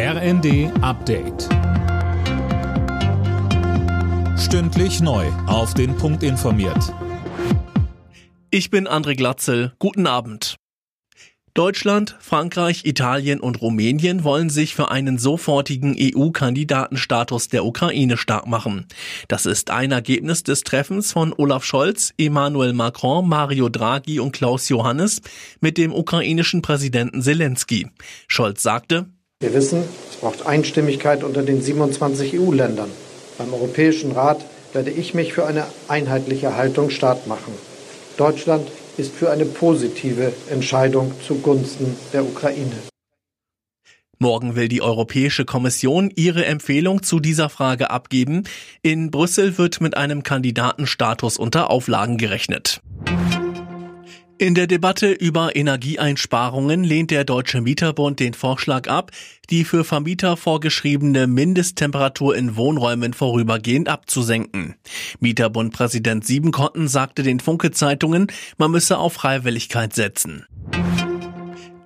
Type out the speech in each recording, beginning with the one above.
RND Update. Stündlich neu. Auf den Punkt informiert. Ich bin André Glatzel. Guten Abend. Deutschland, Frankreich, Italien und Rumänien wollen sich für einen sofortigen EU-Kandidatenstatus der Ukraine stark machen. Das ist ein Ergebnis des Treffens von Olaf Scholz, Emmanuel Macron, Mario Draghi und Klaus Johannes mit dem ukrainischen Präsidenten Zelensky. Scholz sagte, wir wissen, es braucht Einstimmigkeit unter den 27 EU-Ländern. Beim Europäischen Rat werde ich mich für eine einheitliche Haltung stark machen. Deutschland ist für eine positive Entscheidung zugunsten der Ukraine. Morgen will die Europäische Kommission ihre Empfehlung zu dieser Frage abgeben. In Brüssel wird mit einem Kandidatenstatus unter Auflagen gerechnet. In der Debatte über Energieeinsparungen lehnt der Deutsche Mieterbund den Vorschlag ab, die für Vermieter vorgeschriebene Mindesttemperatur in Wohnräumen vorübergehend abzusenken. Mieterbundpräsident Siebenkotten sagte den Funke Zeitungen, man müsse auf Freiwilligkeit setzen.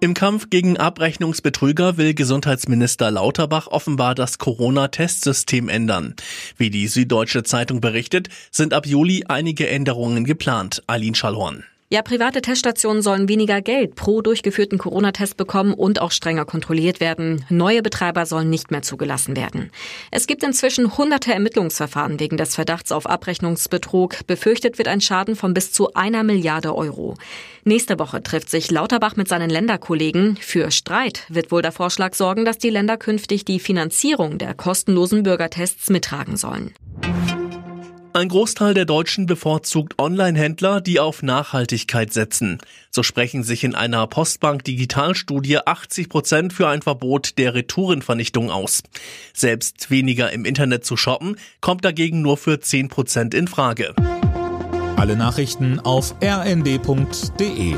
Im Kampf gegen Abrechnungsbetrüger will Gesundheitsminister Lauterbach offenbar das Corona-Testsystem ändern. Wie die Süddeutsche Zeitung berichtet, sind ab Juli einige Änderungen geplant. Eileen Schallhorn. Ja, private Teststationen sollen weniger Geld pro durchgeführten Corona-Test bekommen und auch strenger kontrolliert werden. Neue Betreiber sollen nicht mehr zugelassen werden. Es gibt inzwischen hunderte Ermittlungsverfahren wegen des Verdachts auf Abrechnungsbetrug. Befürchtet wird ein Schaden von bis zu einer Milliarde Euro. Nächste Woche trifft sich Lauterbach mit seinen Länderkollegen. Für Streit wird wohl der Vorschlag sorgen, dass die Länder künftig die Finanzierung der kostenlosen Bürgertests mittragen soln. Ein Großteil der Deutschen bevorzugt Online-Händler, die auf Nachhaltigkeit setzen. So sprechen sich in einer Postbank-Digitalstudie 80 Prozent für ein Verbot der Retourenvernichtung aus. Selbst weniger im Internet zu shoppen, kommt dagegen nur für 10 Prozent in Frage. Alle Nachrichten auf rnd.de